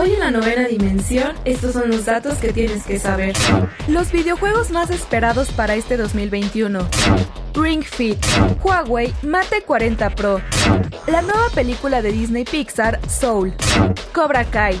Hoy en la novena dimensión, estos son los datos que tienes que saber. Los videojuegos más esperados para este 2021. Ring Fit, Huawei Mate 40 Pro, la nueva película de Disney Pixar Soul, Cobra Kai,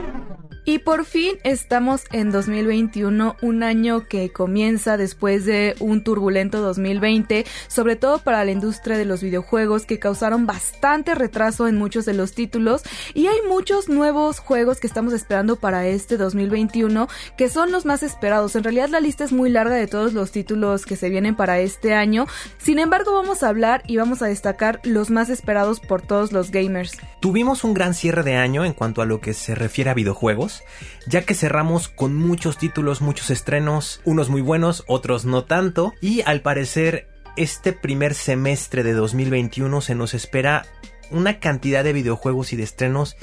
Y por fin estamos en 2021, un año que comienza después de un turbulento 2020, sobre todo para la industria de los videojuegos que causaron bastante retraso en muchos de los títulos y hay muchos nuevos juegos que estamos esperando para este 2021 que son los más esperados. En realidad la lista es muy larga de todos los títulos que se vienen para este año. Sin embargo, vamos a hablar y vamos a destacar los más esperados por todos los gamers. Tuvimos un gran cierre de año en cuanto a lo que se refiere a videojuegos ya que cerramos con muchos títulos, muchos estrenos, unos muy buenos, otros no tanto, y al parecer este primer semestre de 2021 se nos espera una cantidad de videojuegos y de estrenos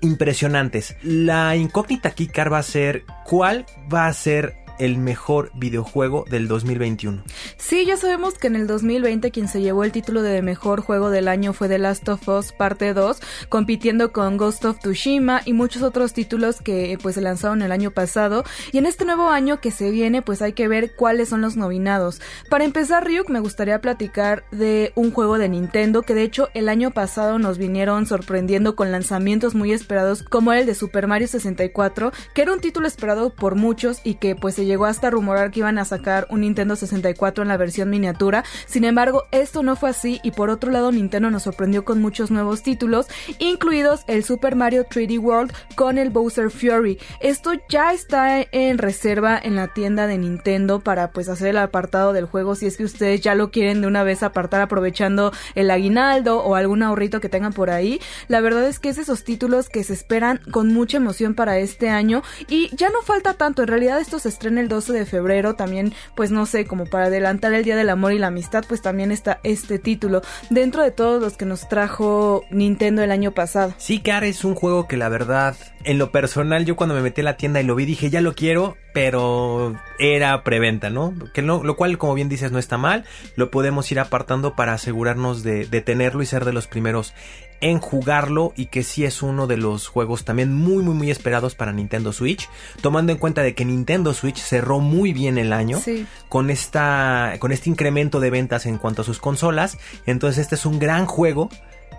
impresionantes. La incógnita aquí, Car, va a ser cuál va a ser el mejor videojuego del 2021. Sí, ya sabemos que en el 2020 quien se llevó el título de mejor juego del año fue The Last of Us parte 2, compitiendo con Ghost of Tsushima y muchos otros títulos que pues se lanzaron el año pasado. Y en este nuevo año que se viene, pues hay que ver cuáles son los nominados. Para empezar, Ryuk, me gustaría platicar de un juego de Nintendo que de hecho el año pasado nos vinieron sorprendiendo con lanzamientos muy esperados como el de Super Mario 64, que era un título esperado por muchos y que pues se llegó hasta rumorar que iban a sacar un Nintendo 64 en la versión miniatura. Sin embargo, esto no fue así y por otro lado Nintendo nos sorprendió con muchos nuevos títulos, incluidos el Super Mario 3D World con el Bowser Fury. Esto ya está en reserva en la tienda de Nintendo para pues hacer el apartado del juego si es que ustedes ya lo quieren de una vez apartar aprovechando el aguinaldo o algún ahorrito que tengan por ahí. La verdad es que es esos títulos que se esperan con mucha emoción para este año y ya no falta tanto, en realidad esto se estrena el 12 de febrero, también pues no sé, como para adelantar el Día del Amor y la Amistad, pues también está este título, dentro de todos los que nos trajo Nintendo el año pasado. Sí, Car es un juego que la verdad, en lo personal, yo cuando me metí a la tienda y lo vi dije, ya lo quiero, pero era preventa, ¿no? Que no, lo cual, como bien dices, no está mal, lo podemos ir apartando para asegurarnos de, de tenerlo y ser de los primeros en jugarlo y que sí es uno de los juegos también muy muy muy esperados para Nintendo Switch, tomando en cuenta de que Nintendo Switch cerró muy bien el año con esta con este incremento de ventas en cuanto a sus consolas, entonces este es un gran juego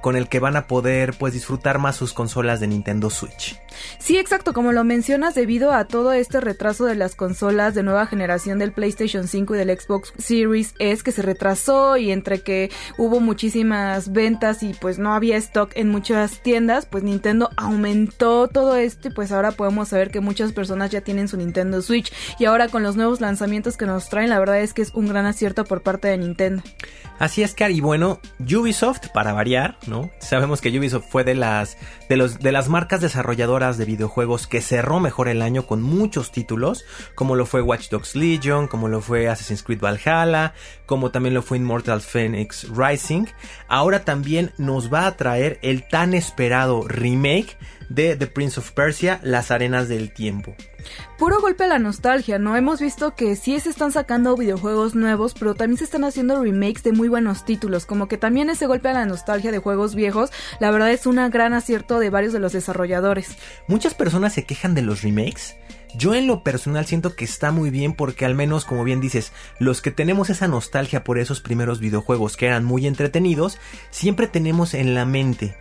con el que van a poder pues disfrutar más sus consolas de Nintendo Switch. Sí, exacto, como lo mencionas, debido a todo este retraso de las consolas de nueva generación del PlayStation 5 y del Xbox Series S que se retrasó y entre que hubo muchísimas ventas y pues no había stock en muchas tiendas, pues Nintendo aumentó todo esto y pues ahora podemos saber que muchas personas ya tienen su Nintendo Switch y ahora con los nuevos lanzamientos que nos traen, la verdad es que es un gran acierto por parte de Nintendo. Así es, Cari. Y bueno, Ubisoft, para variar, Sabemos que Ubisoft fue de las, de, los, de las marcas desarrolladoras de videojuegos que cerró mejor el año con muchos títulos, como lo fue Watch Dogs Legion, como lo fue Assassin's Creed Valhalla, como también lo fue Immortal Phoenix Rising. Ahora también nos va a traer el tan esperado remake de The Prince of Persia, Las Arenas del Tiempo. Puro golpe a la nostalgia, ¿no? Hemos visto que sí se están sacando videojuegos nuevos, pero también se están haciendo remakes de muy buenos títulos, como que también ese golpe a la nostalgia de juegos viejos, la verdad es un gran acierto de varios de los desarrolladores. Muchas personas se quejan de los remakes. Yo en lo personal siento que está muy bien porque al menos, como bien dices, los que tenemos esa nostalgia por esos primeros videojuegos que eran muy entretenidos, siempre tenemos en la mente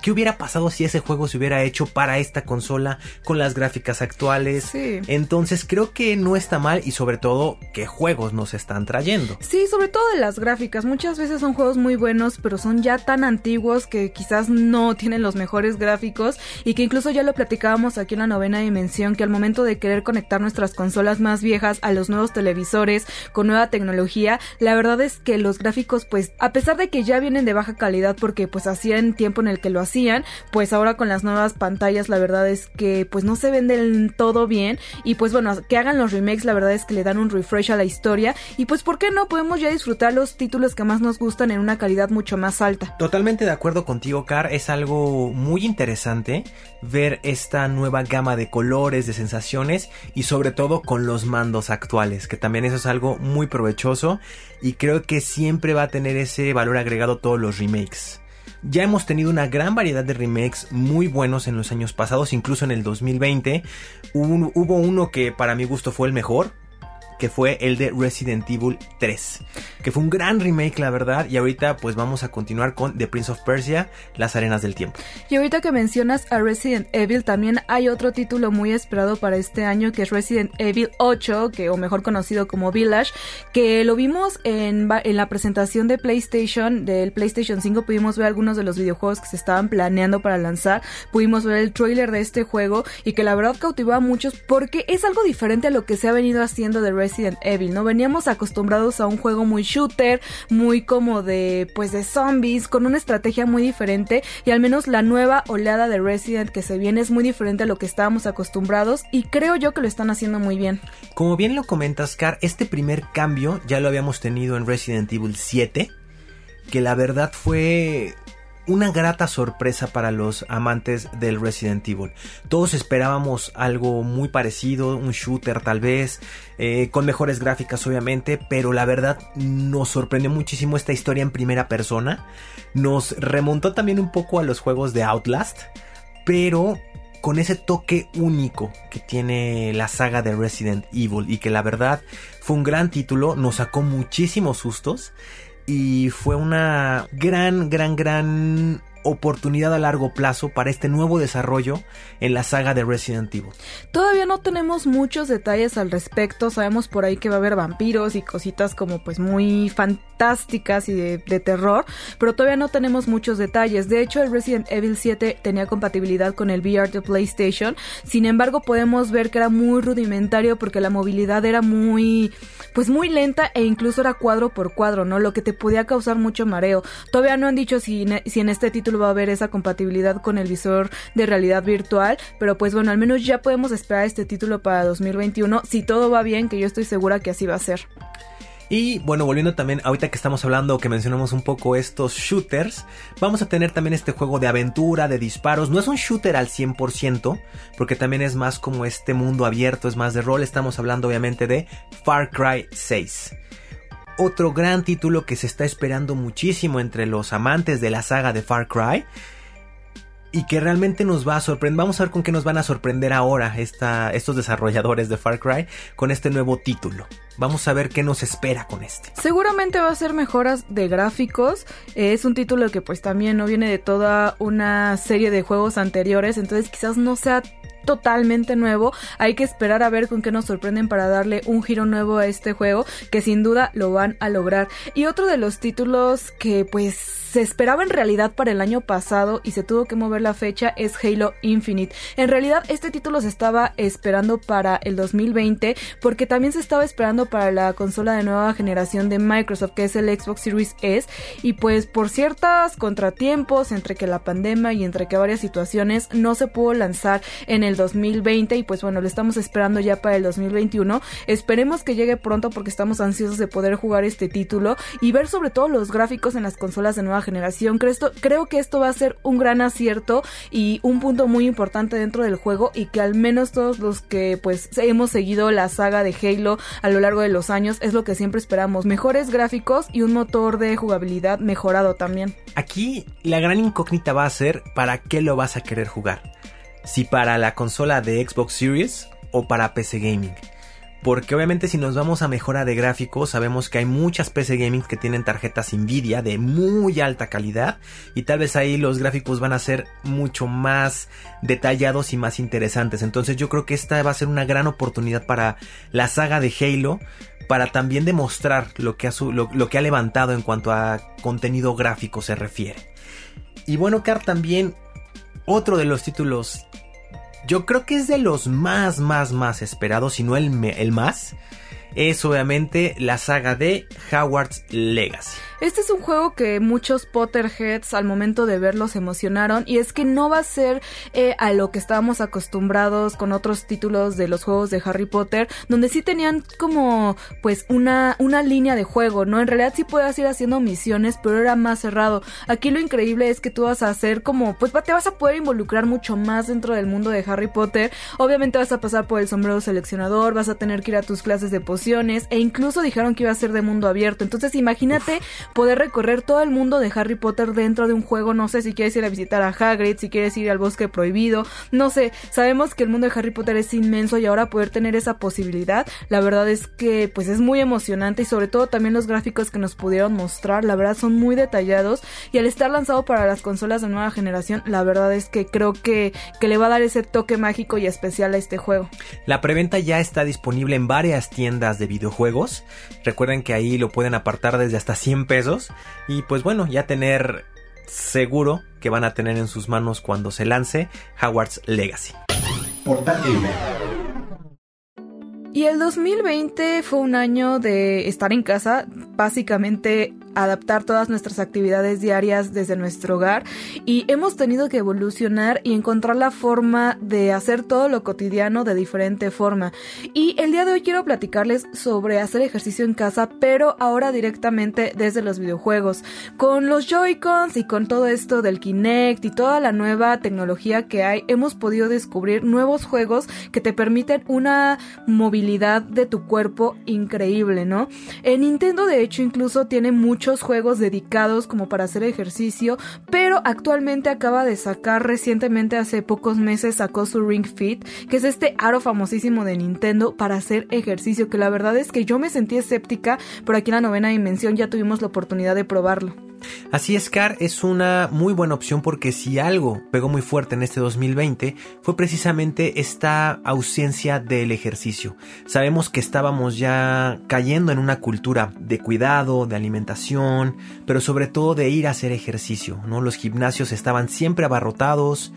¿Qué hubiera pasado si ese juego se hubiera hecho para esta consola con las gráficas actuales? Sí. Entonces creo que no está mal y sobre todo qué juegos nos están trayendo. Sí, sobre todo de las gráficas. Muchas veces son juegos muy buenos, pero son ya tan antiguos que quizás no tienen los mejores gráficos y que incluso ya lo platicábamos aquí en la novena dimensión, que al momento de querer conectar nuestras consolas más viejas a los nuevos televisores con nueva tecnología, la verdad es que los gráficos pues a pesar de que ya vienen de baja calidad porque pues hacían tiempo en el que lo hacían, pues ahora con las nuevas pantallas la verdad es que pues no se ven del todo bien y pues bueno, que hagan los remakes la verdad es que le dan un refresh a la historia y pues por qué no podemos ya disfrutar los títulos que más nos gustan en una calidad mucho más alta. Totalmente de acuerdo contigo, Car, es algo muy interesante ver esta nueva gama de colores, de sensaciones y sobre todo con los mandos actuales, que también eso es algo muy provechoso y creo que siempre va a tener ese valor agregado todos los remakes. Ya hemos tenido una gran variedad de remakes muy buenos en los años pasados, incluso en el 2020. Hubo, uno que para mi gusto fue el mejor, que fue el de Resident Evil 3, que fue un gran remake la verdad. Y ahorita pues vamos a continuar con The Prince of Persia, Las Arenas del Tiempo. Y ahorita que mencionas a Resident Evil también hay otro título muy esperado para este año que es Resident Evil 8, que o mejor conocido como Village, que lo vimos en, la presentación de PlayStation, del PlayStation 5 pudimos ver algunos de los videojuegos que se estaban planeando para lanzar, pudimos ver el trailer de este juego y que la verdad cautivó a muchos porque es algo diferente a lo que se ha venido haciendo de Resident Resident Evil, ¿no? Veníamos acostumbrados a un juego muy shooter, muy como de, pues de zombies, con una estrategia muy diferente y al menos la nueva oleada de Resident que se viene es muy diferente a lo que estábamos acostumbrados y creo yo que lo están haciendo muy bien. Como bien lo comentas, Car, este primer cambio ya lo habíamos tenido en Resident Evil 7, que la verdad fue una grata sorpresa para los amantes del Resident Evil. Todos esperábamos algo muy parecido, un shooter tal vez, eh, con mejores gráficas obviamente, pero la verdad nos sorprendió muchísimo esta historia en primera persona. Nos remontó también un poco a los juegos de Outlast, pero con ese toque único que tiene la saga de Resident Evil y que la verdad fue un gran título, nos sacó muchísimos sustos y fue una gran, gran, gran oportunidad a largo plazo para este nuevo desarrollo en la saga de Resident Evil. Todavía no tenemos muchos detalles al respecto, sabemos por ahí que va a haber vampiros y cositas como pues muy fantásticas y de, terror, pero todavía no tenemos muchos detalles. De hecho, el Resident Evil 7 tenía compatibilidad con el VR de PlayStation, sin embargo podemos ver que era muy rudimentario porque la movilidad era muy pues muy lenta e incluso era cuadro por cuadro, ¿no? Lo que te podía causar mucho mareo. Todavía no han dicho si, en este título va a haber esa compatibilidad con el visor de realidad virtual, pero pues bueno, al menos ya podemos esperar este título para 2021 si todo va bien, que yo estoy segura que así va a ser. Y bueno, volviendo también, ahorita que estamos hablando, que mencionamos un poco estos shooters, vamos a tener también este juego de aventura, de disparos. No es un shooter al 100%, porque también es más como este mundo abierto, es más de rol. Estamos hablando obviamente de Far Cry 6 otro gran título que se está esperando muchísimo entre los amantes de la saga de Far Cry. Y que realmente nos va a sorprender. Vamos a ver con qué nos van a sorprender ahora estos desarrolladores de Far Cry con este nuevo título. Vamos a ver qué nos espera con este. Seguramente va a ser mejoras de gráficos. Es un título que pues también no viene de toda una serie de juegos anteriores. Entonces quizás no sea totalmente nuevo. Hay que esperar a ver con qué nos sorprenden para darle un giro nuevo a este juego, que sin duda lo van a lograr. Y otro de los títulos que pues se esperaba en realidad para el año pasado y se tuvo que mover la fecha es Halo Infinite. En realidad este título se estaba esperando para el 2020 porque también se estaba esperando para la consola de nueva generación de Microsoft que es el Xbox Series S y pues por ciertos contratiempos entre que la pandemia y entre que varias situaciones no se pudo lanzar en el 2020 y pues bueno lo estamos esperando ya para el 2021. Esperemos que llegue pronto porque estamos ansiosos de poder jugar este título y ver sobre todo los gráficos en las consolas de nueva generación. Creo, creo que esto va a ser un gran acierto y un punto muy importante dentro del juego y que al menos todos los que pues hemos seguido la saga de Halo a lo largo de los años es lo que siempre esperamos. Mejores gráficos y un motor de jugabilidad mejorado también. Aquí la gran incógnita va a ser para qué lo vas a querer jugar. Si para la consola de Xbox Series o para PC Gaming porque obviamente si nos vamos a mejora de gráficos, sabemos que hay muchas PC Gaming que tienen tarjetas Nvidia de muy alta calidad y tal vez ahí los gráficos van a ser mucho más detallados y más interesantes. Entonces yo creo que esta va a ser una gran oportunidad para la saga de Halo para también demostrar lo que ha, lo que ha levantado en cuanto a contenido gráfico se refiere. Y bueno, Car, también otro de los títulos yo creo que es de los más, más, más esperados, si no el, el más, es obviamente la saga de Howard's Legacy. Este es un juego que muchos Potterheads al momento de verlo se emocionaron y es que no va a ser eh, a lo que estábamos acostumbrados con otros títulos de los juegos de Harry Potter, donde sí tenían como pues una, una línea de juego, ¿no? En realidad sí puedes ir haciendo misiones, pero era más cerrado. Aquí lo increíble es que tú vas a hacer como, pues te vas a poder involucrar mucho más dentro del mundo de Harry Potter. Obviamente vas a pasar por el sombrero seleccionador, vas a tener que ir a tus clases de pociones e incluso dijeron que iba a ser de mundo abierto. Entonces imagínate poder recorrer todo el mundo de Harry Potter dentro de un juego. No sé si quieres ir a visitar a Hagrid, si quieres ir al bosque prohibido. No sé, sabemos que el mundo de Harry Potter es inmenso y ahora poder tener esa posibilidad, la verdad es que pues es muy emocionante y sobre todo también los gráficos que nos pudieron mostrar, la verdad son muy detallados y al estar lanzado para las consolas de nueva generación, la verdad es que creo que, que le va a dar ese toque mágico y especial a este juego. La preventa ya está disponible en varias tiendas de videojuegos. Recuerden que ahí lo pueden apartar desde hasta 100 pesos y pues bueno, ya tener seguro que van a tener en sus manos cuando se lance Howard's Legacy. Portal Y el 2020 fue un año de estar en casa, básicamente adaptar todas nuestras actividades diarias desde nuestro hogar y hemos tenido que evolucionar y encontrar la forma de hacer todo lo cotidiano de diferente forma. Y el día de hoy quiero platicarles sobre hacer ejercicio en casa, pero ahora directamente desde los videojuegos. Con los Joy-Cons y con todo esto del Kinect y toda la nueva tecnología que hay, hemos podido descubrir nuevos juegos que te permiten una movilidad de tu cuerpo increíble, ¿no? En Nintendo de hecho incluso tiene mucho juegos dedicados como para hacer ejercicio, pero actualmente acaba de sacar recientemente hace pocos meses sacó su Ring Fit, que es este aro famosísimo de Nintendo para hacer ejercicio, que la verdad es que yo me sentí escéptica, pero aquí en la novena dimensión ya tuvimos la oportunidad de probarlo. Así es, Car es una muy buena opción porque si algo pegó muy fuerte en este 2020 fue precisamente esta ausencia del ejercicio. Sabemos que estábamos ya cayendo en una cultura de cuidado, de alimentación, pero sobre todo de ir a hacer ejercicio, ¿no? Los gimnasios estaban siempre abarrotados,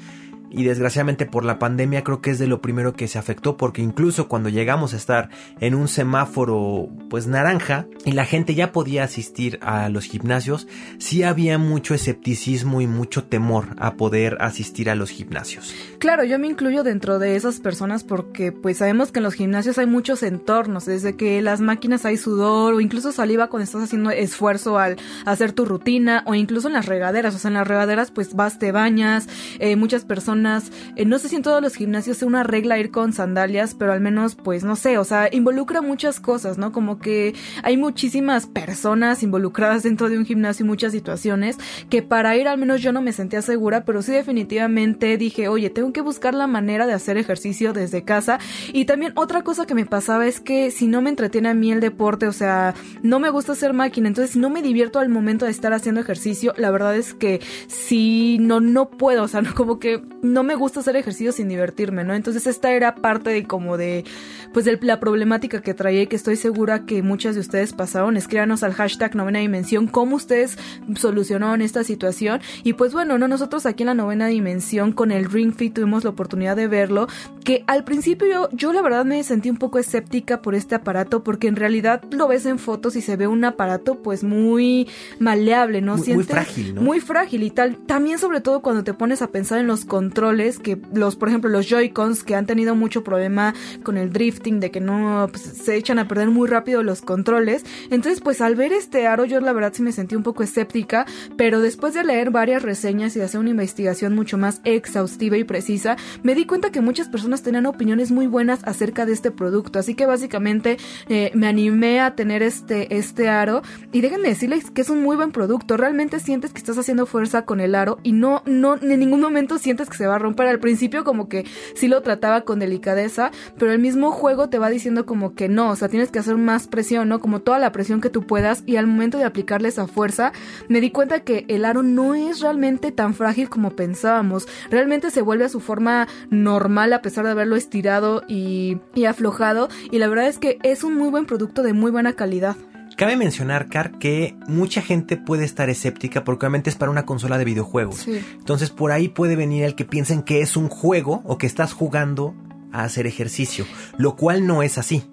y desgraciadamente por la pandemia creo que es de lo primero que se afectó porque incluso cuando llegamos a estar en un semáforo pues naranja y la gente ya podía asistir a los gimnasios, sí había mucho escepticismo y mucho temor a poder asistir a los gimnasios. Claro, yo me incluyo dentro de esas personas porque pues sabemos que en los gimnasios hay muchos entornos, desde que las máquinas hay sudor o incluso saliva cuando estás haciendo esfuerzo al hacer tu rutina o incluso en las regaderas, o sea, en las regaderas pues vas, te bañas, eh, muchas personas eh, no sé si en todos los gimnasios es una regla ir con sandalias, pero al menos, pues no sé, o sea, involucra muchas cosas, ¿no? Como que hay muchísimas personas involucradas dentro de un gimnasio y muchas situaciones que para ir al menos yo no me sentía segura, pero sí definitivamente dije, oye, tengo que buscar la manera de hacer ejercicio desde casa. Y también otra cosa que me pasaba es que si no me entretiene a mí el deporte, o sea, no me gusta hacer máquina, entonces no me divierto al momento de estar haciendo ejercicio, la verdad es que si no, no puedo, o sea, no, como que no me gusta hacer ejercicio sin divertirme, ¿no? Entonces esta era parte de como de, pues de la problemática que traía y que estoy segura que muchas de ustedes pasaron. Escríbanos al hashtag novena dimensión cómo ustedes solucionaron esta situación. Y pues bueno, no, nosotros aquí en la novena dimensión con el Ring Fit tuvimos la oportunidad de verlo, que al principio yo, yo la verdad me sentí un poco escéptica por este aparato porque en realidad lo ves en fotos y se ve un aparato pues muy maleable, ¿no? Muy, muy frágil, ¿no? Muy frágil y tal. También sobre todo cuando te pones a pensar en los controles que los, por ejemplo, los Joy-Cons que han tenido mucho problema con el drifting, de que no pues, se echan a perder muy rápido los controles. Entonces, pues al ver este aro, yo la verdad sí me sentí un poco escéptica, pero después de leer varias reseñas y de hacer una investigación mucho más exhaustiva y precisa, me di cuenta que muchas personas personas tenían opiniones muy buenas acerca de este producto. Así que básicamente eh, me animé a tener este, este aro. Y déjenme decirles que es un muy buen producto. Realmente sientes que estás haciendo fuerza con el aro y no, no, en ningún momento sientes que se va a romper. Al principio como que sí lo trataba con delicadeza, pero el mismo juego te va diciendo como que no, o sea, tienes que hacer más presión, ¿no? Como toda la presión que tú puedas y al momento de aplicarle esa fuerza, me di cuenta que el aro no es realmente tan frágil como pensábamos. Realmente se vuelve a su forma normal a pesar de haberlo estirado y, y aflojado y la verdad es que es un muy buen producto de muy buena calidad. Cabe mencionar, Car, que mucha gente puede estar escéptica porque obviamente es para una consola de videojuegos. Entonces por ahí puede venir el que piensen que es un juego o que estás jugando a hacer ejercicio, lo cual no es así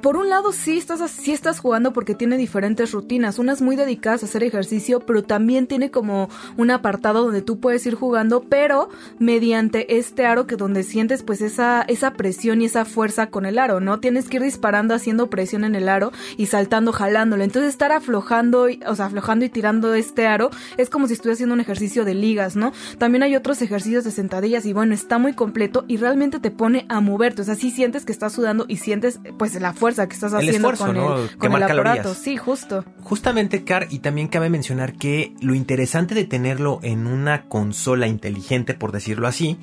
por un lado sí estás, sí estás jugando porque tiene diferentes rutinas, unas muy dedicadas a hacer ejercicio, pero también tiene como un apartado donde tú puedes ir jugando, pero mediante este aro que donde sientes pues esa, esa presión y esa fuerza con el aro, ¿no? Tienes que ir disparando haciendo presión en el aro y saltando, jalándolo. Entonces estar aflojando, o sea, aflojando y tirando este aro es como si estuvieras haciendo un ejercicio de ligas, ¿no? También hay otros ejercicios de sentadillas y bueno, está muy completo y realmente te pone a moverte, o sea, sí sientes que estás sudando y sientes pues la fuerza que estás haciendo con, el, con el aparato. Sí, justo. Justamente, Car, y también cabe mencionar que lo interesante de tenerlo en una consola inteligente, por decirlo así,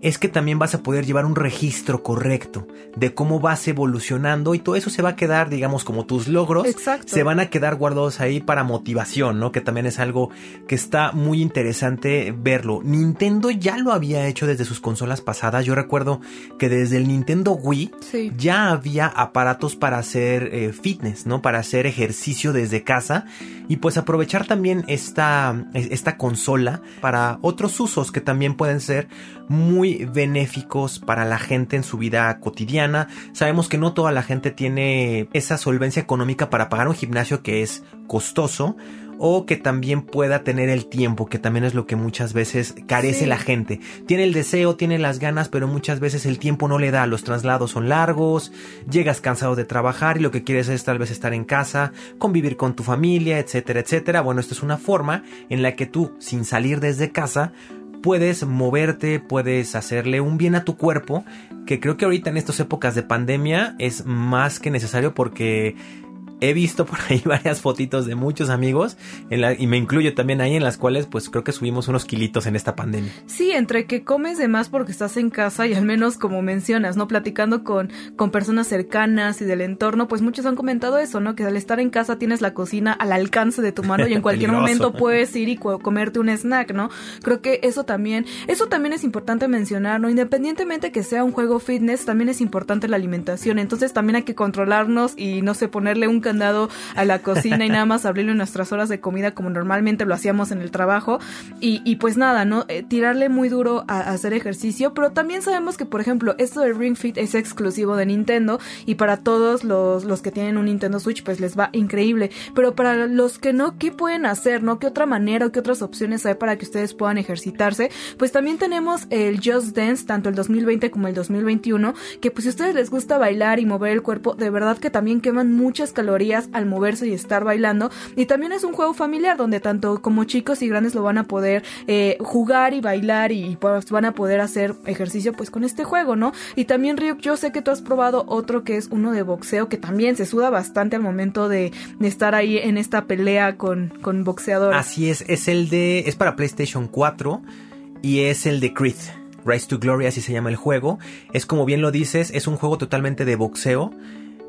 es que también vas a poder llevar un registro correcto de cómo vas evolucionando y todo eso se va a quedar, digamos, como tus logros. Exacto. Se van a quedar guardados ahí para motivación, ¿no? Que también es algo que está muy interesante verlo. Nintendo ya lo había hecho desde sus consolas pasadas. Yo recuerdo que desde el Nintendo Wii ya había aparatos para hacer eh, fitness, ¿no? Para hacer ejercicio desde casa y pues aprovechar también esta, esta consola para otros usos que también pueden ser muy benéficos para la gente en su vida cotidiana. Sabemos que no toda la gente tiene esa solvencia económica para pagar un gimnasio que es costoso o que también pueda tener el tiempo, que también es lo que muchas veces carece la gente. Tiene el deseo, tiene las ganas, pero muchas veces el tiempo no le da. Los traslados son largos, llegas cansado de trabajar y lo que quieres es tal vez estar en casa, convivir con tu familia, etcétera, etcétera. Bueno, esto es una forma en la que tú, sin salir desde casa, puedes moverte, puedes hacerle un bien a tu cuerpo, que creo que ahorita en estas épocas de pandemia es más que necesario porque he visto por ahí varias fotitos de muchos amigos y me incluyo también ahí en las cuales pues creo que subimos unos kilitos en esta pandemia. Sí, entre que comes de más porque estás en casa y al menos como mencionas, ¿no? Platicando con, con personas cercanas y del entorno, pues muchos han comentado eso, ¿no? Que al estar en casa tienes la cocina al alcance de tu mano y en cualquier momento puedes ir y comerte un snack, ¿no? Creo que eso también, eso también es importante mencionar, ¿no? Independientemente que sea un juego fitness, también es importante la alimentación, entonces también hay que controlarnos y no sé, ponerle un andado a la cocina y nada más abrirle nuestras horas de comida como normalmente lo hacíamos en el trabajo. Y, pues nada, ¿no? Eh, tirarle muy duro a, hacer ejercicio, pero también sabemos que, por ejemplo, esto del Ring Fit es exclusivo de Nintendo y para todos los, los que tienen un Nintendo Switch pues les va increíble. Pero para los que no, ¿qué pueden hacer, no? ¿Qué otra manera o qué otras opciones hay para que ustedes puedan ejercitarse? Pues también tenemos el Just Dance, tanto el 2020 como el 2021, que pues si a ustedes les gusta bailar y mover el cuerpo, de verdad que también queman muchas calorías al moverse y estar bailando. Y también es un juego familiar donde tanto como chicos y grandes lo van a poder eh, jugar y bailar y pues van a poder hacer ejercicio pues con este juego, ¿no? Y también Ryuk, yo sé que tú has probado otro que es uno de boxeo que también se suda bastante al momento de, estar ahí en esta pelea con, con boxeadores. Así es, es el de, es para PlayStation 4 y es el de Creed. Rise to Glory, así se llama el juego. Es como bien lo dices, es un juego totalmente de boxeo.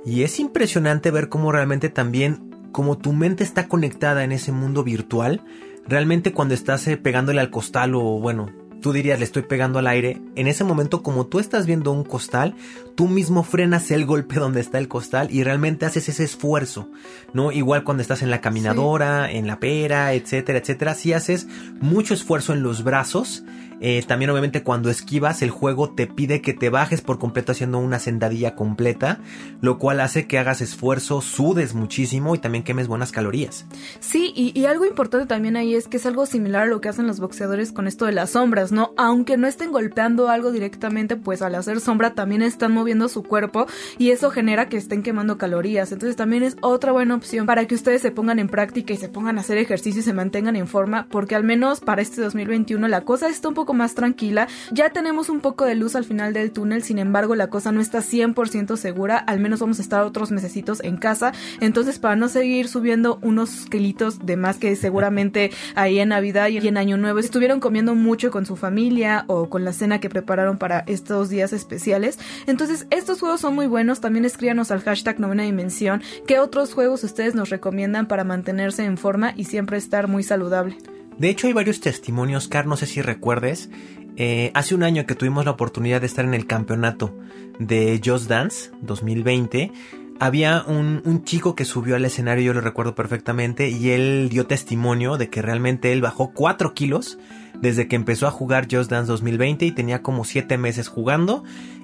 Y es impresionante ver cómo realmente también, como tu mente está conectada en ese mundo virtual, realmente cuando estás eh, pegándole al costal o bueno, tú dirías le estoy pegando al aire, en ese momento como tú estás viendo un costal, tú mismo frenas el golpe donde está el costal y realmente haces ese esfuerzo, ¿no? Igual cuando estás en la caminadora, en la pera, etcétera, etcétera, si haces mucho esfuerzo en los brazos eh, también obviamente cuando esquivas el juego te pide que te bajes por completo haciendo una sentadilla completa, lo cual hace que hagas esfuerzo, sudes muchísimo y también quemes buenas calorías. Sí, y, algo importante también ahí es que es algo similar a lo que hacen los boxeadores con esto de las sombras, ¿no? Aunque no estén golpeando algo directamente, pues al hacer sombra también están moviendo su cuerpo y eso genera que estén quemando calorías. Entonces también es otra buena opción para que ustedes se pongan en práctica y se pongan a hacer ejercicio y se mantengan en forma, porque al menos para este 2021 la cosa está un poco más tranquila. Ya tenemos un poco de luz al final del túnel, sin embargo la cosa no está 100% segura, al menos vamos a estar otros mesecitos en casa, entonces para no seguir subiendo unos kilitos de más que seguramente ahí en Navidad y en Año Nuevo estuvieron comiendo mucho con su familia o con la cena que prepararon para estos días especiales. Entonces estos juegos son muy buenos, también escríbanos al hashtag novena dimensión qué otros juegos ustedes nos recomiendan para mantenerse en forma y siempre estar muy saludable. De hecho, hay varios testimonios, Car, no sé si recuerdes. Eh, hace un año que tuvimos la oportunidad de estar en el campeonato de Just Dance 2020, había un, chico que subió al escenario, yo lo recuerdo perfectamente, y él dio testimonio de que realmente él bajó 4 kilos desde que empezó a jugar Just Dance 2020 y tenía como 7 meses jugando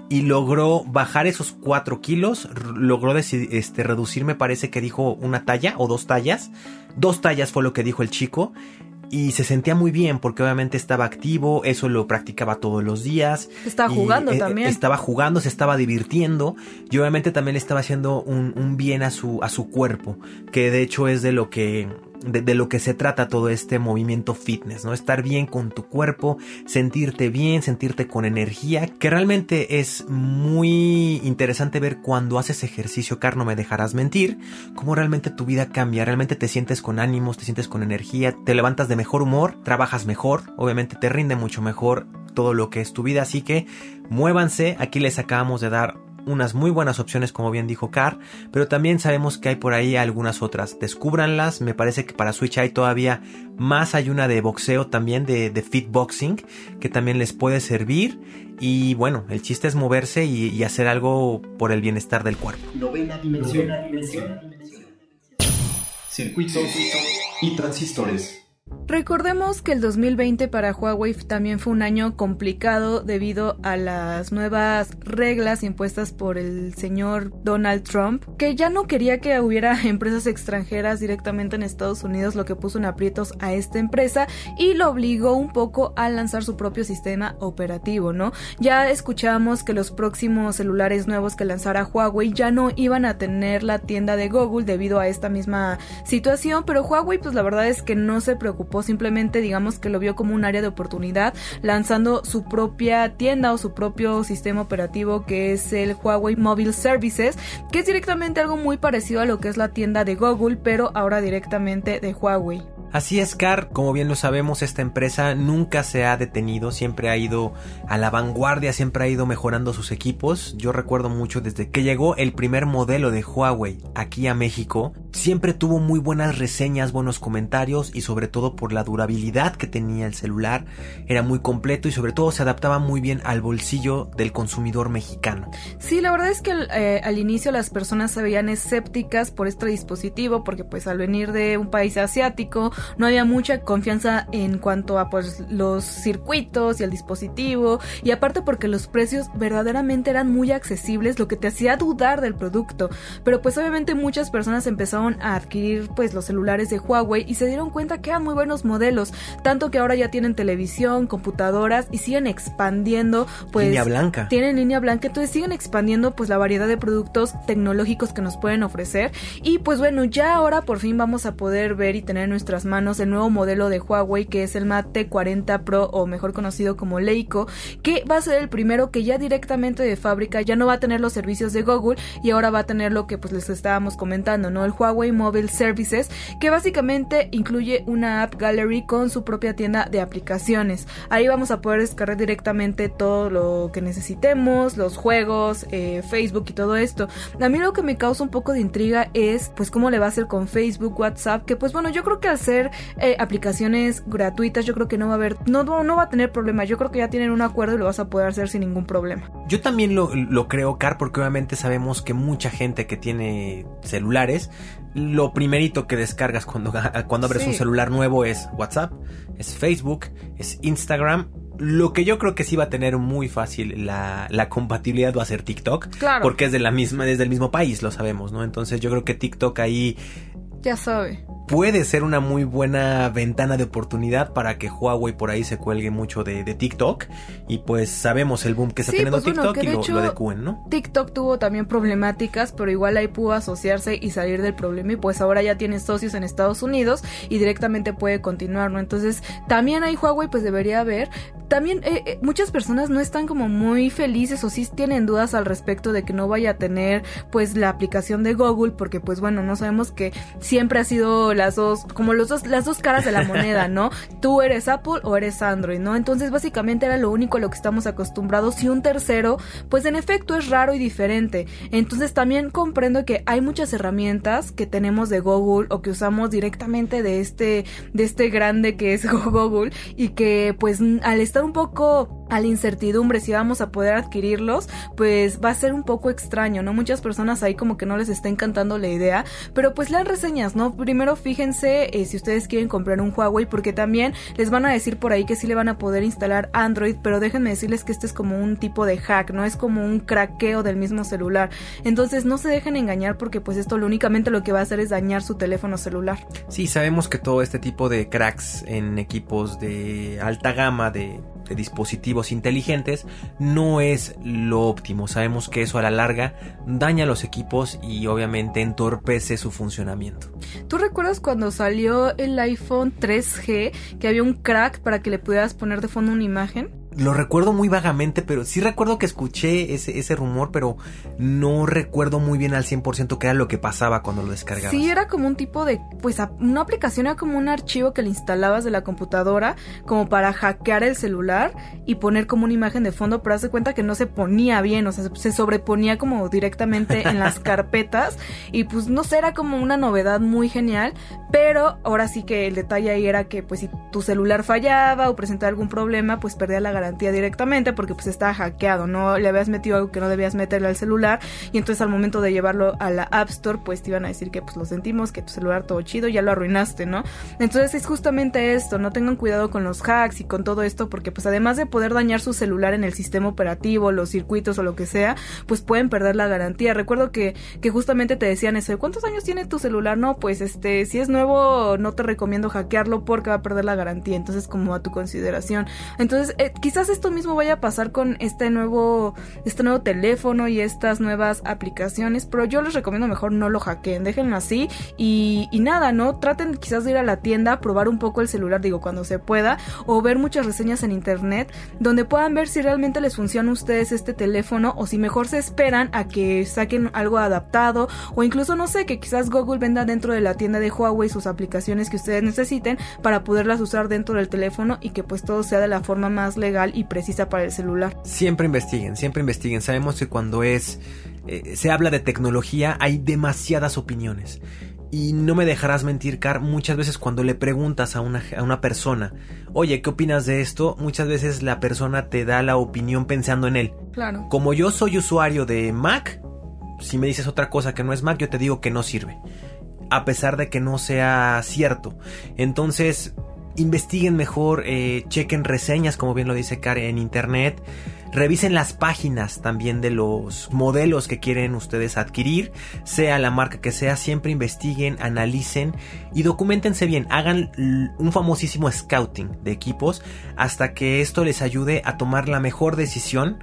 y logró bajar esos 4 kilos, logró este, reducir, me parece que dijo una talla o dos tallas, dos tallas fue lo que dijo el chico y se sentía muy bien porque obviamente estaba activo, eso lo practicaba todos los días. Estaba jugando eh, también. Estaba jugando, se estaba divirtiendo y obviamente también le estaba haciendo un, un bien a su, a su cuerpo, que de hecho es de lo que de, lo que se trata todo este movimiento fitness, ¿no? Estar bien con tu cuerpo, sentirte bien, sentirte con energía, que realmente es muy interesante ver cuando haces ejercicio, Car, no me dejarás mentir, cómo realmente tu vida cambia, realmente te sientes con ánimos, te sientes con energía, te levantas de mejor humor, trabajas mejor, obviamente te rinde mucho mejor todo lo que es tu vida, así que muévanse, aquí les acabamos de dar unas muy buenas opciones, como bien dijo Car, pero también sabemos que hay por ahí algunas otras. Descúbranlas, me parece que para Switch hay todavía más, hay una de boxeo también, de, de fitboxing, que también les puede servir. Y bueno, el chiste es moverse y, hacer algo por el bienestar del cuerpo. Novena dimensión. Circuitos y transistores. Recordemos que el 2020 para Huawei también fue un año complicado debido a las nuevas reglas impuestas por el señor Donald Trump, que ya no quería que hubiera empresas extranjeras directamente en Estados Unidos, lo que puso en aprietos a esta empresa y lo obligó un poco a lanzar su propio sistema operativo, ¿no? Ya escuchamos que los próximos celulares nuevos que lanzara Huawei ya no iban a tener la tienda de Google debido a esta misma situación, pero Huawei pues la verdad es que no se preocupó simplemente digamos que lo vio como un área de oportunidad, lanzando su propia tienda o su propio sistema operativo que es el Huawei Mobile Services, que es directamente algo muy parecido a lo que es la tienda de Google, pero ahora directamente de Huawei. Así es, Car, como bien lo sabemos, esta empresa nunca se ha detenido, siempre ha ido a la vanguardia, siempre ha ido mejorando sus equipos. Yo recuerdo mucho desde que llegó el primer modelo de Huawei aquí a México, siempre tuvo muy buenas reseñas, buenos comentarios y sobre todo por la durabilidad que tenía el celular, era muy completo y sobre todo se adaptaba muy bien al bolsillo del consumidor mexicano. Sí, la verdad es que eh, al inicio las personas se veían escépticas por este dispositivo porque pues al venir de un país asiático no había mucha confianza en cuanto a pues los circuitos y el dispositivo y aparte porque los precios verdaderamente eran muy accesibles, lo que te hacía dudar del producto. Pero pues obviamente muchas personas empezaron a adquirir pues los celulares de Huawei y se dieron cuenta que eran muy buenos modelos, tanto que ahora ya tienen televisión, computadoras y siguen expandiendo pues línea blanca. Tienen línea blanca, entonces siguen expandiendo pues la variedad de productos tecnológicos que nos pueden ofrecer y pues bueno, ya ahora por fin vamos a poder ver y tener nuestras manos el nuevo modelo de Huawei que es el Mate 40 Pro o mejor conocido como Leico, que va a ser el primero que ya directamente de fábrica ya no va a tener los servicios de Google y ahora va a tener lo que pues les estábamos comentando, ¿no? El Huawei Mobile Services, que básicamente incluye una app gallery con su propia tienda de aplicaciones. Ahí vamos a poder descargar directamente todo lo que necesitemos, los juegos, eh, Facebook y todo esto. A mí lo que me causa un poco de intriga es pues cómo le va a hacer con Facebook, WhatsApp, que pues bueno, yo creo que al ser eh, aplicaciones gratuitas, yo creo que no va a haber, no, no va a tener problema. Yo creo que ya tienen un acuerdo y lo vas a poder hacer sin ningún problema. Yo también lo, lo creo, Car, porque obviamente sabemos que mucha gente que tiene celulares, lo primerito que descargas cuando, cuando abres un celular nuevo es WhatsApp, es Facebook, es Instagram lo que yo creo que sí va a tener muy fácil la, la, compatibilidad va a ser TikTok. Claro. Porque es de la misma, desde el mismo país, lo sabemos, ¿no? Entonces yo creo que TikTok ahí ya sabe. puede ser una muy buena ventana de oportunidad para que Huawei por ahí se cuelgue mucho de, de TikTok y pues sabemos el boom que está Sí, teniendo pues, bueno, TikTok que y lo, hecho, lo adecúen, ¿no? TikTok tuvo también problemáticas, pero igual ahí pudo asociarse y salir del problema y pues ahora ya tiene socios en Estados Unidos y directamente puede continuar, ¿no? Entonces también ahí Huawei pues debería ver. También eh, eh, muchas personas no están como muy felices o sí tienen dudas al respecto de que no vaya a tener pues la aplicación de Google porque pues bueno, no sabemos que siempre ha sido las dos, como los dos, las dos caras de la moneda, ¿no? Tú eres Apple o eres Android, ¿no? Entonces básicamente era lo único a lo que estamos acostumbrados y un tercero pues en efecto es raro y diferente. Entonces también comprendo que hay muchas herramientas que tenemos de Google o que usamos directamente de este de este grande que es Google y que pues al estar un poco a la incertidumbre si vamos a poder adquirirlos, pues va a ser un poco extraño, ¿no? Muchas personas ahí como que no les está encantando la idea, pero pues lean Primero fíjense eh, si ustedes quieren comprar un Huawei porque también les van a decir por ahí que sí le van a poder instalar Android, pero déjenme decirles que este es como un tipo de hack, no es como un craqueo del mismo celular. Entonces no se dejen engañar porque pues esto lo únicamente lo que va a hacer es dañar su teléfono celular. Sí, sabemos que todo este tipo de cracks en equipos de alta gama de, de dispositivos inteligentes no es lo óptimo. Sabemos que eso a la larga daña los equipos y obviamente entorpece su funcionamiento. ¿Tú recuerdas cuando salió el iPhone 3G que había un crack para que le pudieras poner de fondo una imagen? Lo recuerdo muy vagamente, pero sí recuerdo que escuché ese, ese rumor, pero no recuerdo muy bien al 100% qué era lo que pasaba cuando lo descargabas. Sí, era como un tipo de, pues una aplicación era como un archivo que le instalabas de la computadora como para hackear el celular y poner como una imagen de fondo, pero haz de cuenta que no se ponía bien, o sea, se, se sobreponía como directamente en las carpetas y pues no sé, era como una novedad muy genial, pero ahora sí que el detalle ahí era que pues si tu celular fallaba o presentaba algún problema, pues perdía la garantía directamente porque pues estaba hackeado, no le habías metido algo que no debías meterle al celular y entonces al momento de llevarlo a la App Store pues te iban a decir que pues lo sentimos, que tu celular todo chido, ya lo arruinaste, ¿no? Entonces es justamente esto, no tengan cuidado con los hacks y con todo esto porque pues además de poder dañar su celular en el sistema operativo, los circuitos o lo que sea, pues pueden perder la garantía. Recuerdo que, que justamente te decían eso, ¿cuántos años tiene tu celular? No, pues este, si es nuevo no te recomiendo hackearlo porque va a perder la garantía, entonces como a tu consideración. Entonces eh, esto mismo vaya a pasar con este nuevo, este nuevo teléfono y estas nuevas aplicaciones, pero yo les recomiendo mejor no lo hackeen, déjenlo así y, y nada, ¿no? Traten quizás de ir a la tienda, probar un poco el celular, digo, cuando se pueda, o ver muchas reseñas en internet donde puedan ver si realmente les funciona a ustedes este teléfono o si mejor se esperan a que saquen algo adaptado o incluso no sé, que quizás Google venda dentro de la tienda de Huawei sus aplicaciones que ustedes necesiten para poderlas usar dentro del teléfono y que pues todo sea de la forma más legal y precisa para el celular. Siempre investiguen, siempre investiguen. Sabemos que cuando es eh, se habla de tecnología hay demasiadas opiniones. Y no me dejarás mentir, Car, muchas veces cuando le preguntas a una, a una persona, oye, ¿qué opinas de esto? Muchas veces la persona te da la opinión pensando en él. Claro. Como yo soy usuario de Mac, si me dices otra cosa que no es Mac, yo te digo que no sirve. A pesar de que no sea cierto. Entonces, investiguen mejor, eh, chequen reseñas, como bien lo dice Car, en internet. Revisen las páginas también de los modelos que quieren ustedes adquirir, sea la marca que sea, siempre investiguen, analicen y documentense bien, hagan un famosísimo scouting de equipos hasta que esto les ayude a tomar la mejor decisión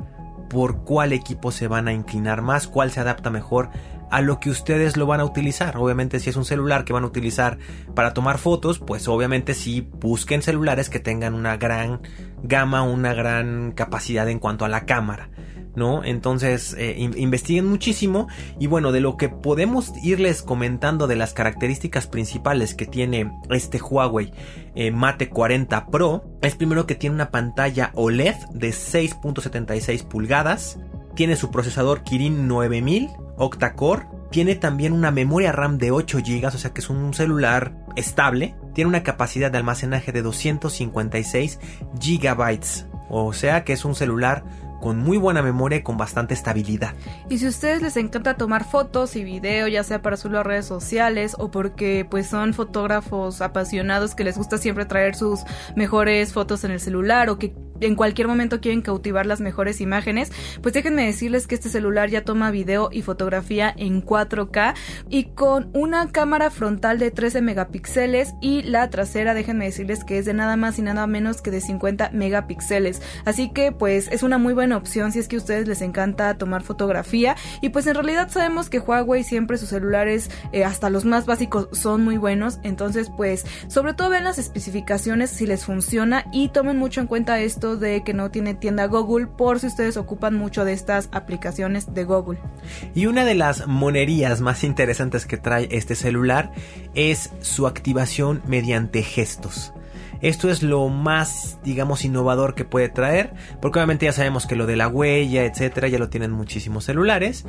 por cuál equipo se van a inclinar más, cuál se adapta mejor a lo que ustedes lo van a utilizar. Obviamente si es un celular que van a utilizar para tomar fotos, pues obviamente sí busquen celulares que tengan una gran gama, una gran capacidad en cuanto a la cámara. ¿No? Entonces eh, in- investiguen muchísimo y bueno, de lo que podemos irles comentando de las características principales que tiene este Huawei eh, Mate 40 Pro, es primero que tiene una pantalla OLED de 6.76 pulgadas, tiene su procesador Kirin 9000 octa-core, tiene también una memoria RAM de 8 GB, o sea que es un celular estable, tiene una capacidad de almacenaje de 256 GB, o sea que es un celular con muy buena memoria y con bastante estabilidad. Y si a ustedes les encanta tomar fotos y video, ya sea para subirlo a redes sociales o porque pues son fotógrafos apasionados que les gusta siempre traer sus mejores fotos en el celular o que en cualquier momento quieren cautivar las mejores imágenes, pues déjenme decirles que este celular ya toma video y fotografía en 4K y con una cámara frontal de 13 megapíxeles y la trasera déjenme decirles que es de nada más y nada menos que de 50 megapíxeles. Así que pues es una muy buena opción si es que a ustedes les encanta tomar fotografía y pues en realidad sabemos que Huawei siempre sus celulares eh, hasta los más básicos son muy buenos, entonces pues sobre todo vean las especificaciones si les funciona y tomen mucho en cuenta esto de que no tiene tienda Google por si ustedes ocupan mucho de estas aplicaciones de Google. Y una de las monerías más interesantes que trae este celular es su activación mediante gestos. Esto es lo más, digamos, innovador que puede traer, porque obviamente ya sabemos que lo de la huella, etcétera, ya lo tienen muchísimos celulares,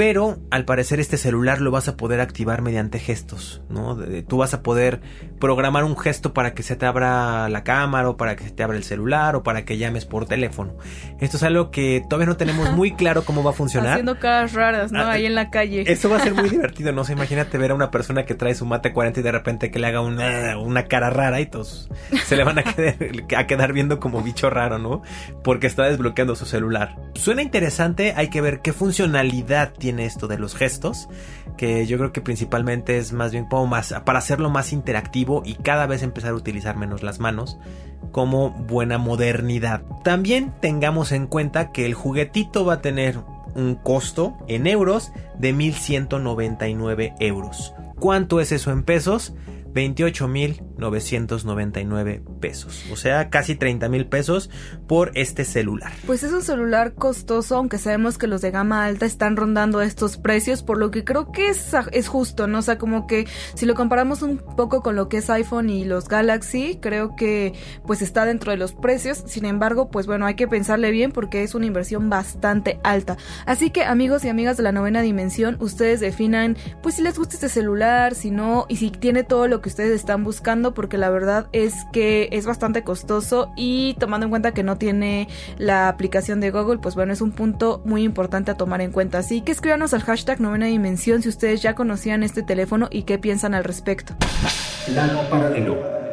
pero al parecer este celular lo vas a poder activar mediante gestos, ¿no? Tú vas a poder programar un gesto para que se te abra la cámara o para que se te abra el celular o para que llames por teléfono. Esto es algo que todavía no tenemos muy claro cómo va a funcionar. Haciendo caras raras, ¿no? Ah, Ahí en la calle. Esto va a ser muy divertido, ¿no? O imagínate ver a una persona que trae su mate 40 y de repente que le haga una, una cara rara y todos se le van a quedar, a quedar viendo como bicho raro, ¿no? Porque está desbloqueando su celular. Suena interesante, hay que ver qué funcionalidad tiene esto de los gestos, que yo creo que principalmente es más bien como más para hacerlo más interactivo y cada vez empezar a utilizar menos las manos como buena modernidad. También tengamos en cuenta que el juguetito va a tener un costo en euros de 1199 euros. ¿Cuánto es eso en pesos? 28.999 pesos. O sea, casi 30 mil pesos por este celular. Pues es un celular costoso, aunque sabemos que los de gama alta están rondando estos precios, por lo que creo que es, es justo, ¿no? O sea, como que si lo comparamos un poco con lo que es iPhone y los Galaxy, creo que pues está dentro de los precios. Sin embargo, pues bueno, hay que pensarle bien porque es una inversión bastante alta. Así que amigos y amigas de la novena dimensión, ustedes definan pues si les gusta este celular, si no, y si tiene todo lo que ustedes están buscando porque la verdad es que es bastante costoso y tomando en cuenta que no tiene la aplicación de Google, pues bueno, es un punto muy importante a tomar en cuenta. Así que escríbanos al hashtag novena dimensión si ustedes ya conocían este teléfono y qué piensan al respecto. Plano paralelo.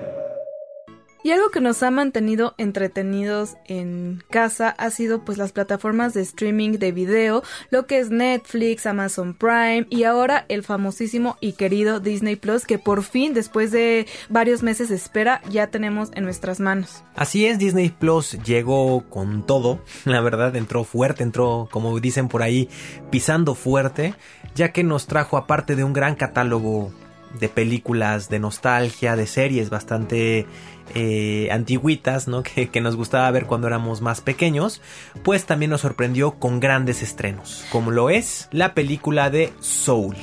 Y algo que nos ha mantenido entretenidos en casa ha sido pues las plataformas de streaming de video, lo que es Netflix, Amazon Prime y ahora el famosísimo y querido Disney Plus que por fin después de varios meses de espera ya tenemos en nuestras manos. Así es, Disney Plus llegó con todo, la verdad entró fuerte, entró como dicen por ahí pisando fuerte, ya que nos trajo aparte de un gran catálogo de películas de nostalgia, de series bastante eh, antiguitas, ¿no? Que, que, nos gustaba ver cuando éramos más pequeños, pues también nos sorprendió con grandes estrenos, como lo es la película de Soul.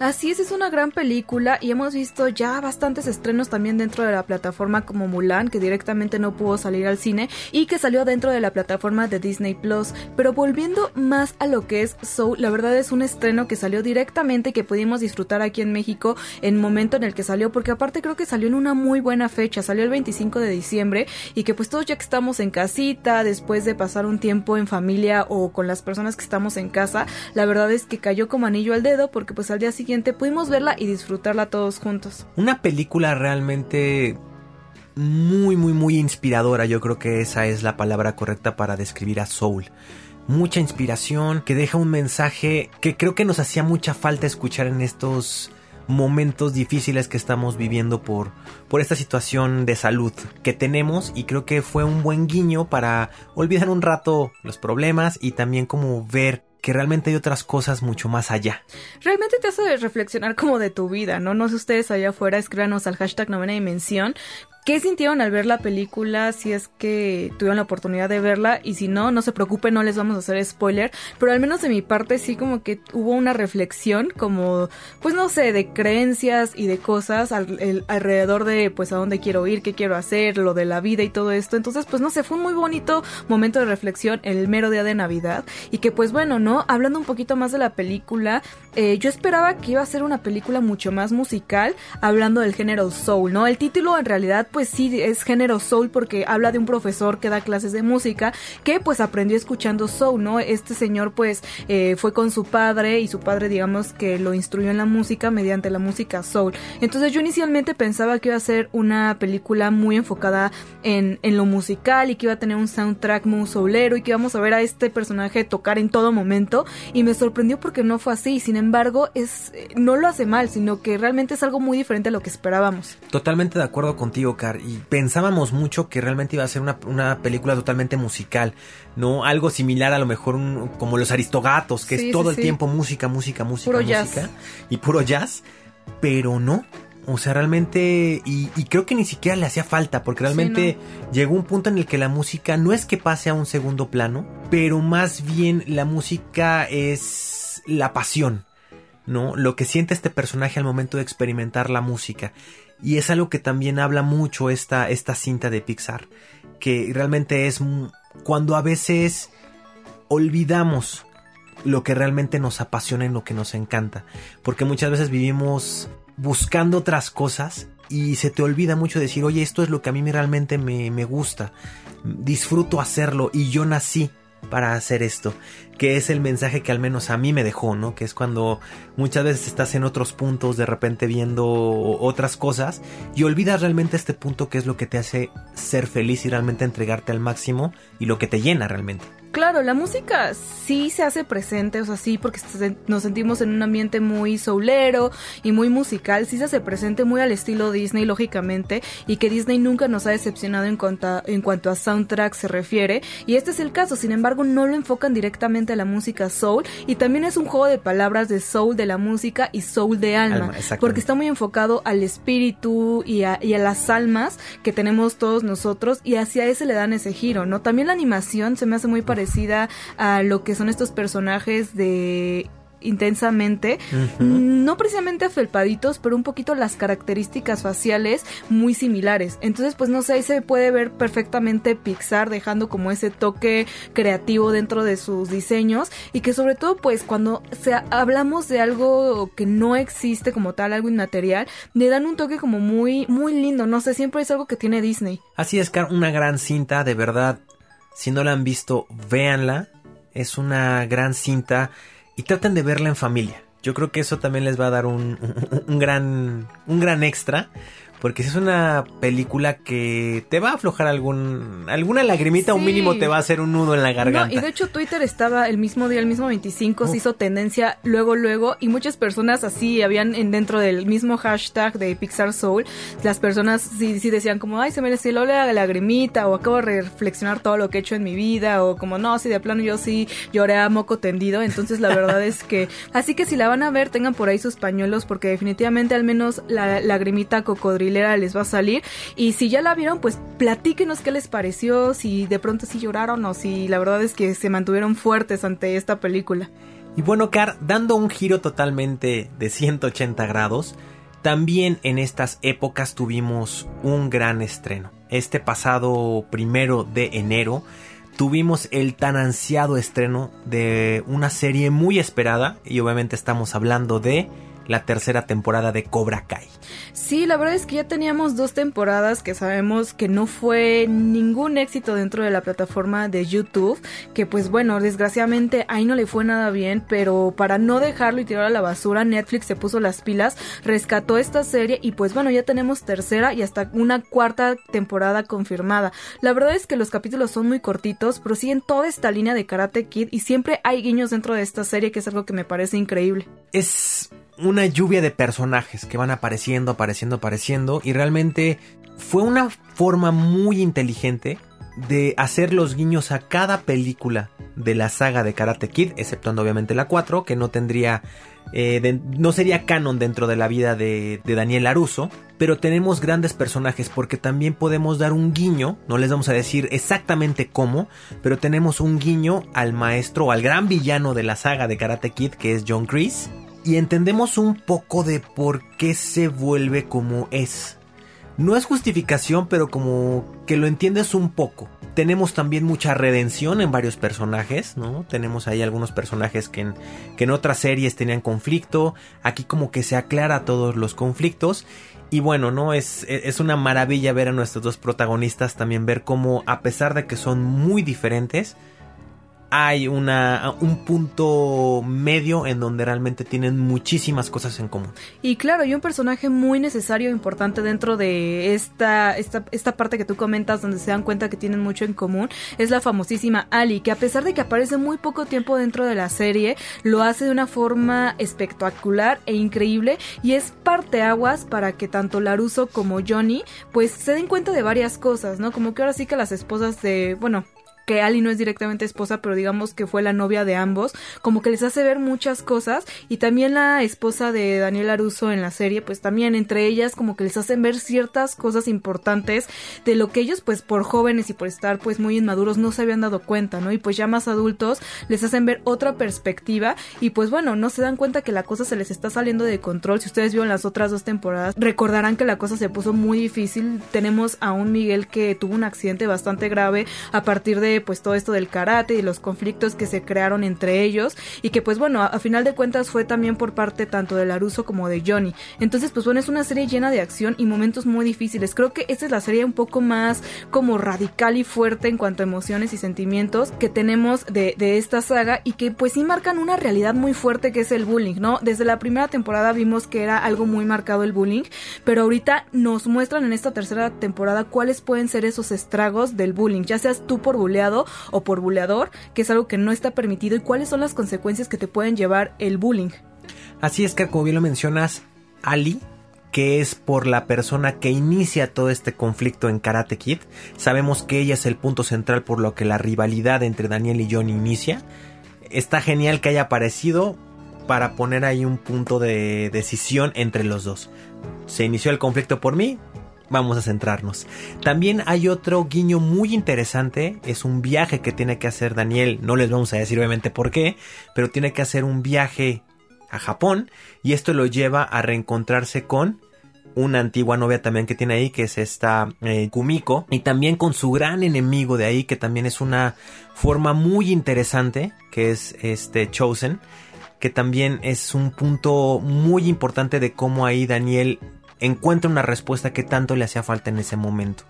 Así es, es una gran película y hemos visto ya bastantes estrenos también dentro de la plataforma como Mulan, que directamente no pudo salir al cine y que salió dentro de la plataforma de Disney Plus. Pero volviendo más a lo que es Soul, la verdad es un estreno que salió directamente que pudimos disfrutar aquí en México en el momento en el que salió, porque aparte creo que salió en una muy buena fecha, salió el 25 de diciembre y que pues todos ya que estamos en casita, después de pasar un tiempo en familia o con las personas que estamos en casa, la verdad es que cayó como anillo al dedo porque pues al día siguiente pudimos verla y disfrutarla todos juntos. Una película realmente muy, muy, muy inspiradora. Yo creo que esa es la palabra correcta para describir a Soul. Mucha inspiración, que deja un mensaje que creo que nos hacía mucha falta escuchar en estos momentos difíciles que estamos viviendo por, por esta situación de salud que tenemos y creo que fue un buen guiño para olvidar un rato los problemas y también como ver que realmente hay otras cosas mucho más allá. Realmente te hace reflexionar como de tu vida, ¿no? No sé ustedes allá afuera, escríbanos al hashtag novena dimensión ¿Qué sintieron al ver la película? Si es que tuvieron la oportunidad de verla y si no, no se preocupen, no les vamos a hacer spoiler, pero al menos de mi parte sí como que hubo una reflexión como, pues no sé, de creencias y de cosas alrededor de pues a dónde quiero ir, qué quiero hacer, lo de la vida y todo esto. Entonces pues no sé, fue un muy bonito momento de reflexión el mero día de Navidad y que pues bueno, ¿no? Hablando un poquito más de la película, eh, yo esperaba que iba a ser una película mucho más musical hablando del género soul, ¿no? El título en realidad pues pues sí es género soul porque habla de un profesor que da clases de música que pues aprendió escuchando soul, ¿no? Este señor pues eh, fue con su padre y su padre digamos que lo instruyó en la música mediante la música soul. Entonces yo inicialmente pensaba que iba a ser una película muy enfocada en, en lo musical y que iba a tener un soundtrack muy soulero y que íbamos a ver a este personaje tocar en todo momento y me sorprendió porque no fue así. Sin embargo, es no lo hace mal, sino que realmente es algo muy diferente a lo que esperábamos. Totalmente de acuerdo contigo, Y pensábamos mucho que realmente iba a ser una, una película totalmente musical, ¿no? Algo similar a lo mejor como los Aristogatos, que es todo el tiempo música, música, música, puro música. Jazz. Y puro jazz. Pero no, o sea, realmente, y, y, creo que ni siquiera le hacía falta, porque realmente sí, no. llegó un punto en el que la música no es que pase a un segundo plano, pero más bien la música es la pasión, ¿no? Lo que siente este personaje al momento de experimentar la música. Y es algo que también habla mucho esta, esta cinta de Pixar, que realmente es cuando a veces olvidamos lo que realmente nos apasiona y lo que nos encanta, porque muchas veces vivimos buscando otras cosas y se te olvida mucho decir, oye, esto es lo que a mí realmente me, me, gusta, disfruto hacerlo y yo nací para hacer esto, que es el mensaje que al menos a mí me dejó, ¿no? Que es cuando muchas veces estás en otros puntos, de repente viendo otras cosas y olvidas realmente este punto que es lo que te hace ser feliz y realmente entregarte al máximo y lo que te llena realmente. Claro, la música sí se hace presente, o sea, sí, porque nos sentimos en un ambiente muy soulero y muy musical, sí se hace presente muy al estilo Disney, lógicamente, y que Disney nunca nos ha decepcionado en cuanto a, en cuanto a soundtrack se refiere, y este es el caso, sin embargo, no lo enfocan directamente a la música soul, y también es un juego de palabras de soul de la música y soul de alma, alma porque está muy enfocado al espíritu y a, y a las almas que tenemos todos nosotros, y hacia ese le dan ese giro, ¿no? También la animación se me hace muy parecida parecida a lo que son estos personajes de intensamente, uh -huh. no precisamente afelpaditos, pero un poquito las características faciales muy similares. Entonces, pues no sé, ahí se puede ver perfectamente Pixar dejando como ese toque creativo dentro de sus diseños y que sobre todo, pues cuando se, hablamos de algo que no existe como tal, algo inmaterial, le dan un toque como muy, muy lindo, no sé, siempre es algo que tiene Disney. Así es, una gran cinta, de verdad, si no la han visto, véanla. Es una gran cinta y traten de verla en familia. Yo creo que eso también les va a dar un, un, gran, un gran extra. Porque si es una película que te va a aflojar algún alguna lagrimita o Sí. mínimo te va a hacer un nudo en la garganta. No, y de hecho Twitter estaba el mismo día, el mismo 25, Uf. se hizo tendencia luego, luego, y muchas personas así habían en, dentro del mismo hashtag de Pixar Soul, las personas sí, sí decían como, ay, se me destiló la lagrimita, o acabo de reflexionar todo lo que he hecho en mi vida, o como, no, sí, de plano yo sí lloré a moco tendido, entonces la verdad es que, así que si la van a ver, tengan por ahí sus pañuelos, porque definitivamente al menos la lagrimita les va a salir, y si ya la vieron, pues platíquenos qué les pareció, si de pronto sí lloraron, o si la verdad es que se mantuvieron fuertes ante esta película. Y bueno, Car, dando un giro totalmente de 180 grados, también en estas épocas tuvimos un gran estreno. Este pasado primero de enero tuvimos el tan ansiado estreno de una serie muy esperada y obviamente estamos hablando de la tercera temporada de Cobra Kai. Sí, la verdad es que ya teníamos dos temporadas que sabemos que no fue ningún éxito dentro de la plataforma de YouTube, que pues bueno, desgraciadamente ahí no le fue nada bien, pero para no dejarlo y tirar a la basura, Netflix se puso las pilas, rescató esta serie y pues bueno, ya tenemos tercera y hasta una cuarta temporada confirmada. La verdad es que los capítulos son muy cortitos, pero siguen toda esta línea de Karate Kid y siempre hay guiños dentro de esta serie que es algo que me parece increíble. Es una lluvia de personajes que van apareciendo, apareciendo, apareciendo y realmente fue una forma muy inteligente de hacer los guiños a cada película de la saga de Karate Kid, exceptuando obviamente la 4, que no tendría, eh, no sería canon dentro de la vida de, de Daniel Aruso, pero tenemos grandes personajes porque también podemos dar un guiño, no les vamos a decir exactamente cómo, pero tenemos un guiño al maestro al gran villano de la saga de Karate Kid, que es John Kreese, y entendemos un poco de por qué se vuelve como es. No es justificación, pero como que lo entiendes un poco. Tenemos también mucha redención en varios personajes, ¿no? Tenemos ahí algunos personajes que en, que en otras series tenían conflicto. Aquí como que se aclara todos los conflictos. Y bueno, ¿no? Es, es una maravilla ver a nuestros dos protagonistas también ver cómo, a pesar de que son muy diferentes, hay una, un punto medio en donde realmente tienen muchísimas cosas en común. Y claro, y un personaje muy necesario e importante dentro de esta, esta, esta parte que tú comentas donde se dan cuenta que tienen mucho en común es la famosísima Ali, que a pesar de que aparece muy poco tiempo dentro de la serie, lo hace de una forma espectacular e increíble y es parteaguas para que tanto Laruso como Johnny pues se den cuenta de varias cosas, ¿no? Como que ahora sí que las esposas de, bueno, que Ali no es directamente esposa, pero digamos que fue la novia de ambos, como que les hace ver muchas cosas y también la esposa de Daniel Aruso en la serie, pues también entre ellas como que les hacen ver ciertas cosas importantes de lo que ellos pues por jóvenes y por estar pues muy inmaduros no se habían dado cuenta, ¿no? Y pues ya más adultos les hacen ver otra perspectiva y pues bueno, no se dan cuenta que la cosa se les está saliendo de control. Si ustedes vieron las otras dos temporadas, recordarán que la cosa se puso muy difícil. Tenemos a un Miguel que tuvo un accidente bastante grave a partir de pues todo esto del karate y los conflictos que se crearon entre ellos y que pues bueno, a, final de cuentas fue también por parte tanto de Laruso como de Johnny. Entonces pues bueno, es una serie llena de acción y momentos muy difíciles. Creo que esta es la serie un poco más como radical y fuerte en cuanto a emociones y sentimientos que tenemos de, esta saga y que pues sí marcan una realidad muy fuerte que es el bullying, ¿no? Desde la primera temporada vimos que era algo muy marcado el bullying, pero ahorita nos muestran en esta tercera temporada cuáles pueden ser esos estragos del bullying, ya seas tú por o por buleador, que es algo que no está permitido y cuáles son las consecuencias que te pueden llevar el bullying. Así es que como bien lo mencionas, Ali, que es por la persona que inicia todo este conflicto en Karate Kid, sabemos que ella es el punto central por lo que la rivalidad entre Daniel y Johnny inicia. Está genial que haya aparecido para poner ahí un punto de decisión entre los dos. Se inició el conflicto por mí, vamos a centrarnos. También hay otro guiño muy interesante, es un viaje que tiene que hacer Daniel, no les vamos a decir obviamente por qué, pero tiene que hacer un viaje a Japón y esto lo lleva a reencontrarse con una antigua novia también que tiene ahí, que es esta eh, Kumiko, y también con su gran enemigo de ahí, que también es una forma muy interesante, que es este Chosen, que también es un punto muy importante de cómo ahí Daniel encuentra una respuesta que tanto le hacía falta en ese momento.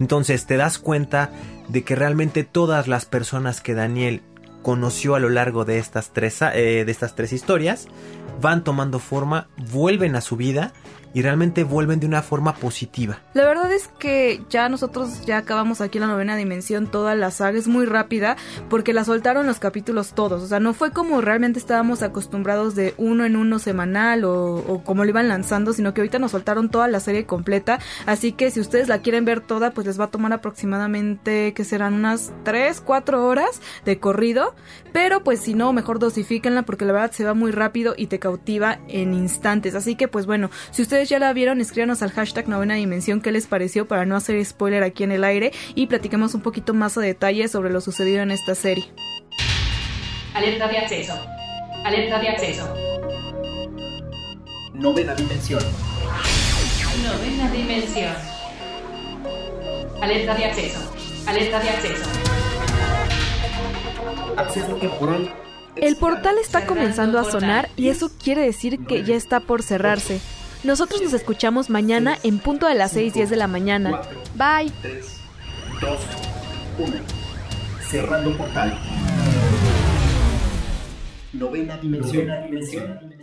Entonces te das cuenta de que realmente todas las personas que Daniel conoció a lo largo de estas tres, eh, de estas tres historias van tomando forma, vuelven a su vida y realmente vuelven de una forma positiva. La verdad es que ya nosotros ya acabamos aquí la novena dimensión, toda la saga es muy rápida porque la soltaron los capítulos todos, o sea, no fue como realmente estábamos acostumbrados de uno en uno semanal o, como lo iban lanzando, sino que ahorita nos soltaron toda la serie completa, así que si ustedes la quieren ver toda, pues les va a tomar aproximadamente que serán unas 3, 4 horas de corrido, pero pues si no, mejor dosifíquenla porque la verdad se va muy rápido y te cautiva en instantes, así que pues bueno, si ustedes ya la vieron, escríbanos al hashtag novena dimensión qué les pareció para no hacer spoiler aquí en el aire y platiquemos un poquito más a detalle sobre lo sucedido en esta serie. Alerta de acceso. Alerta de acceso. Novena dimensión. Novena dimensión. Alerta de acceso. Alerta de acceso. Acceso temporal. El portal está comenzando a sonar y eso quiere decir que ya está por cerrarse. Nosotros nos escuchamos mañana en punto de las 6:10 de la mañana. Bye. 3, 2, 1. Cerrando portal. Novena dimensión. Novena dimensión.